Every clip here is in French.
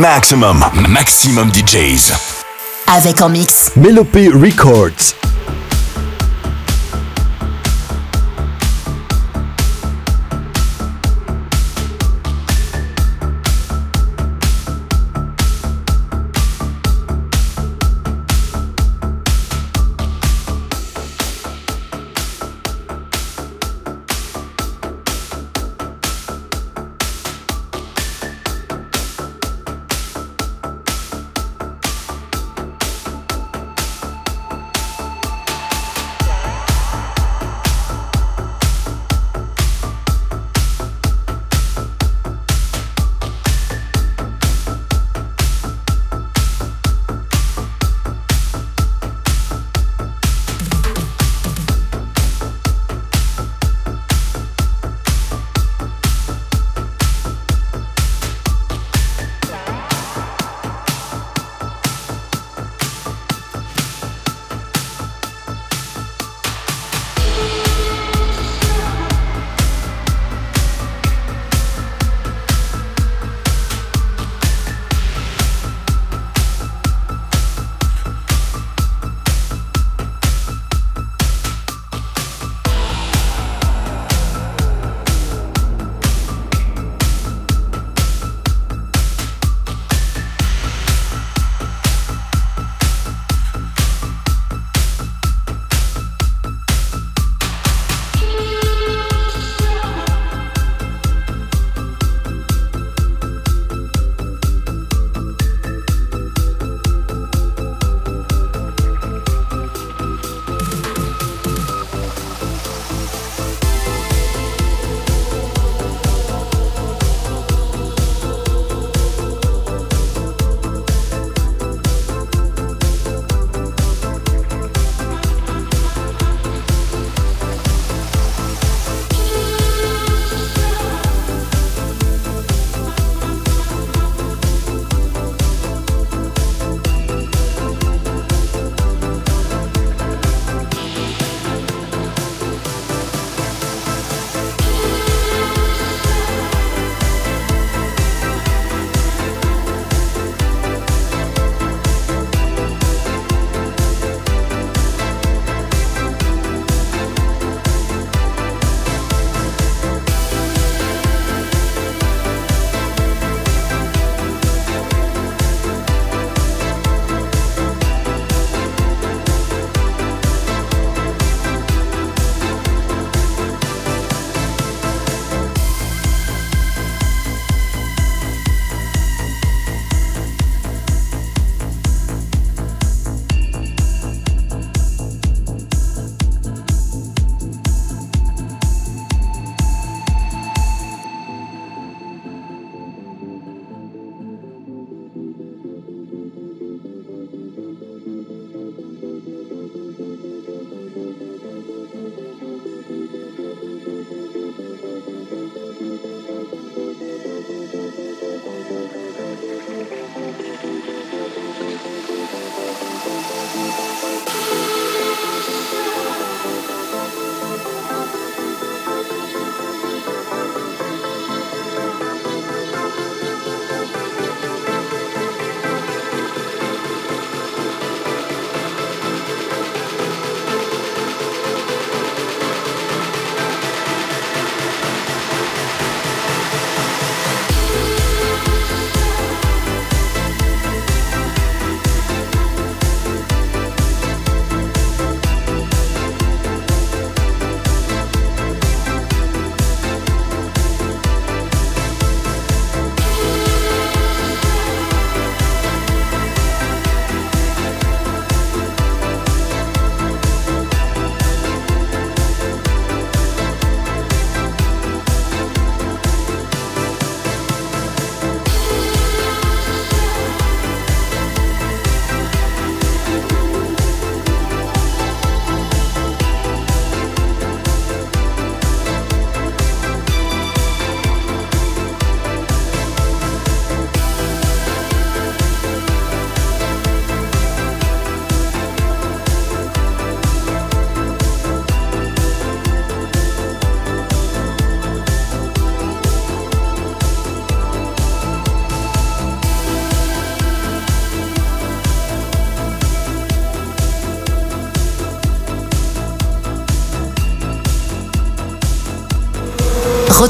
Maximum, maximum DJs. Avec en mix. Melopé Records.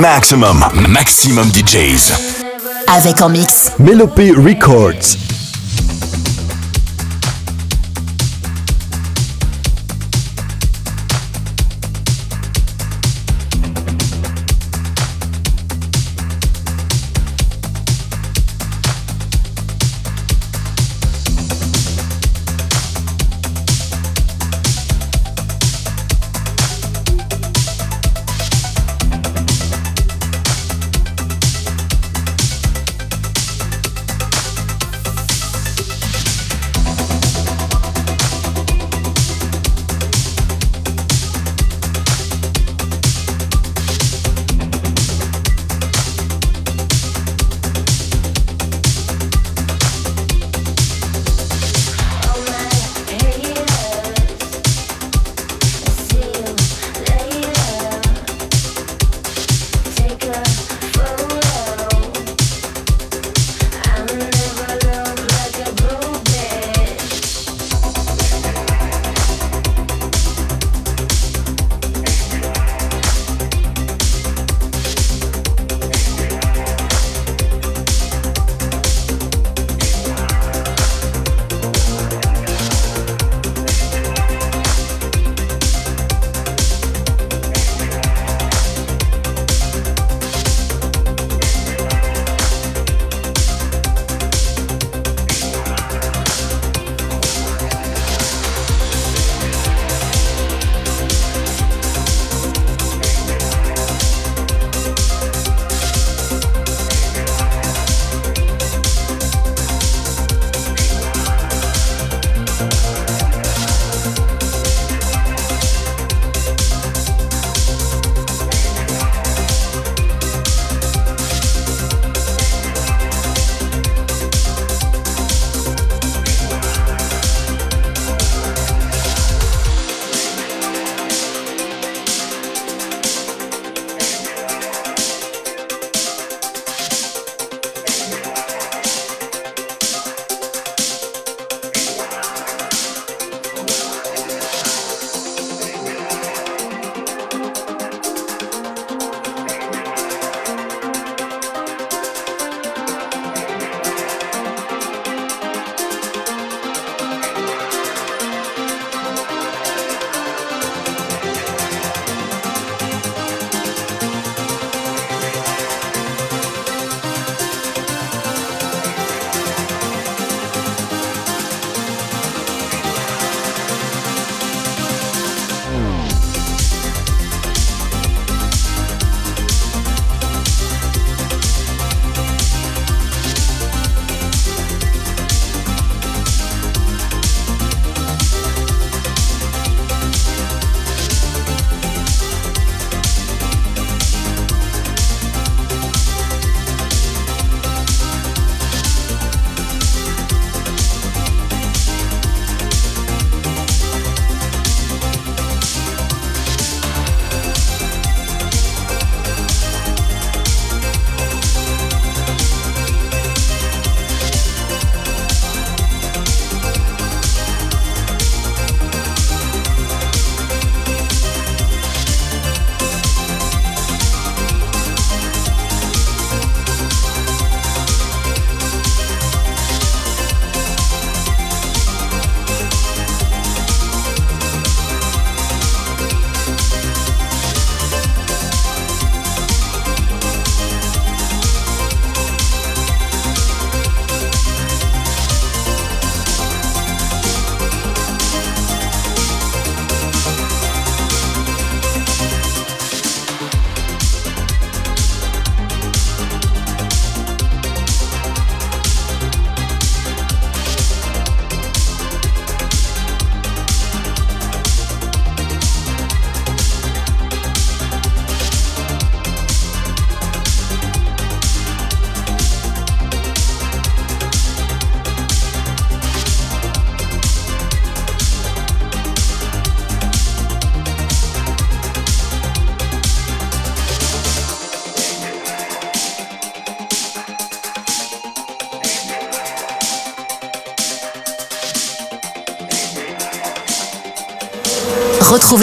Maximum, maximum DJs. Avec en mix. Melopé Records.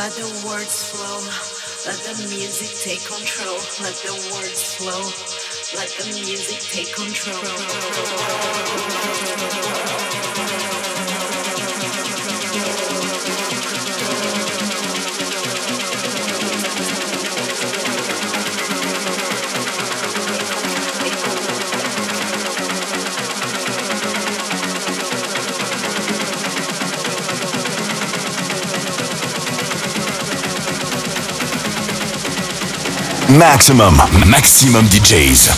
Let the words flow. Let the music take control. Let the words flow. Let the music take control. Maximum, maximum DJs.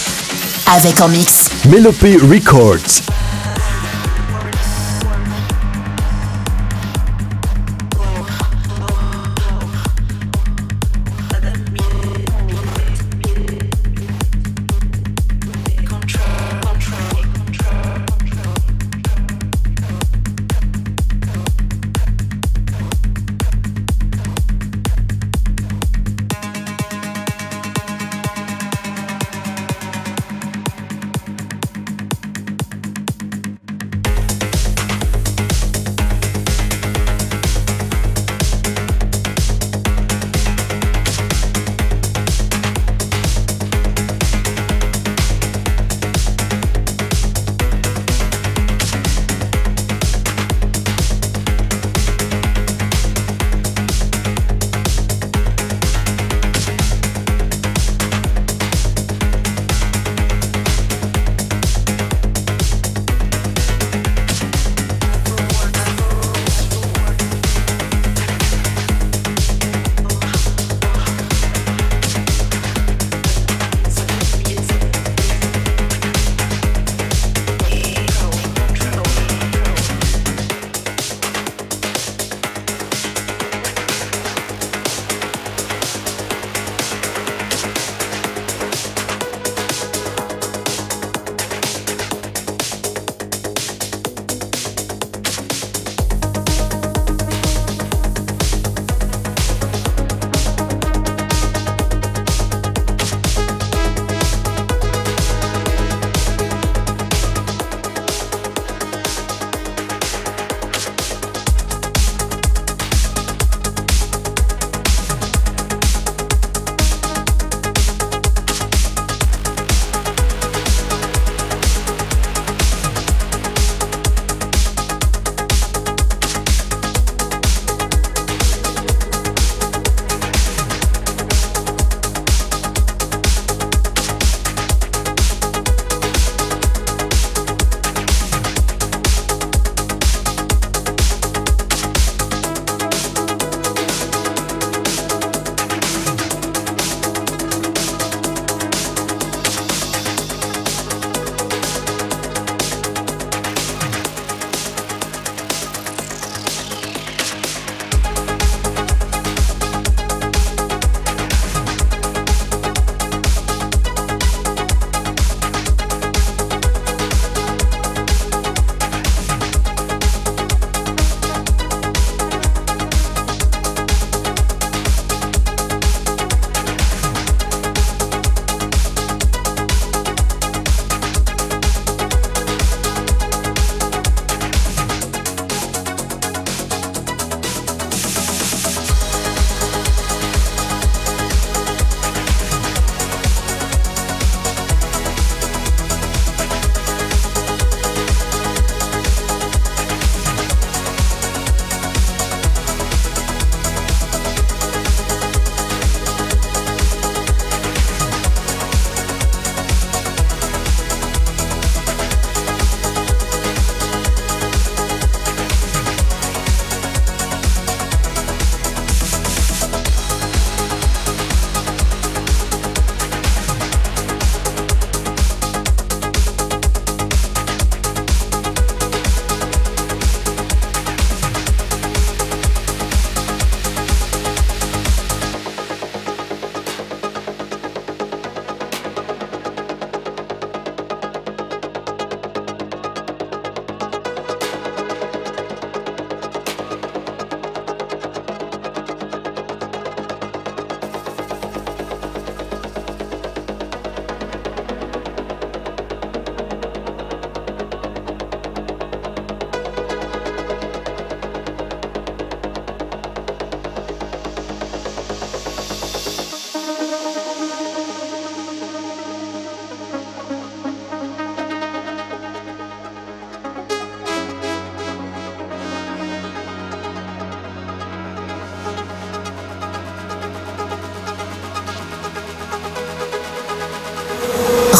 Avec en mix. Melopé Records.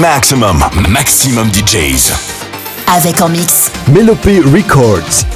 Maximum, maximum DJs. Avec en mix. Melopé Records.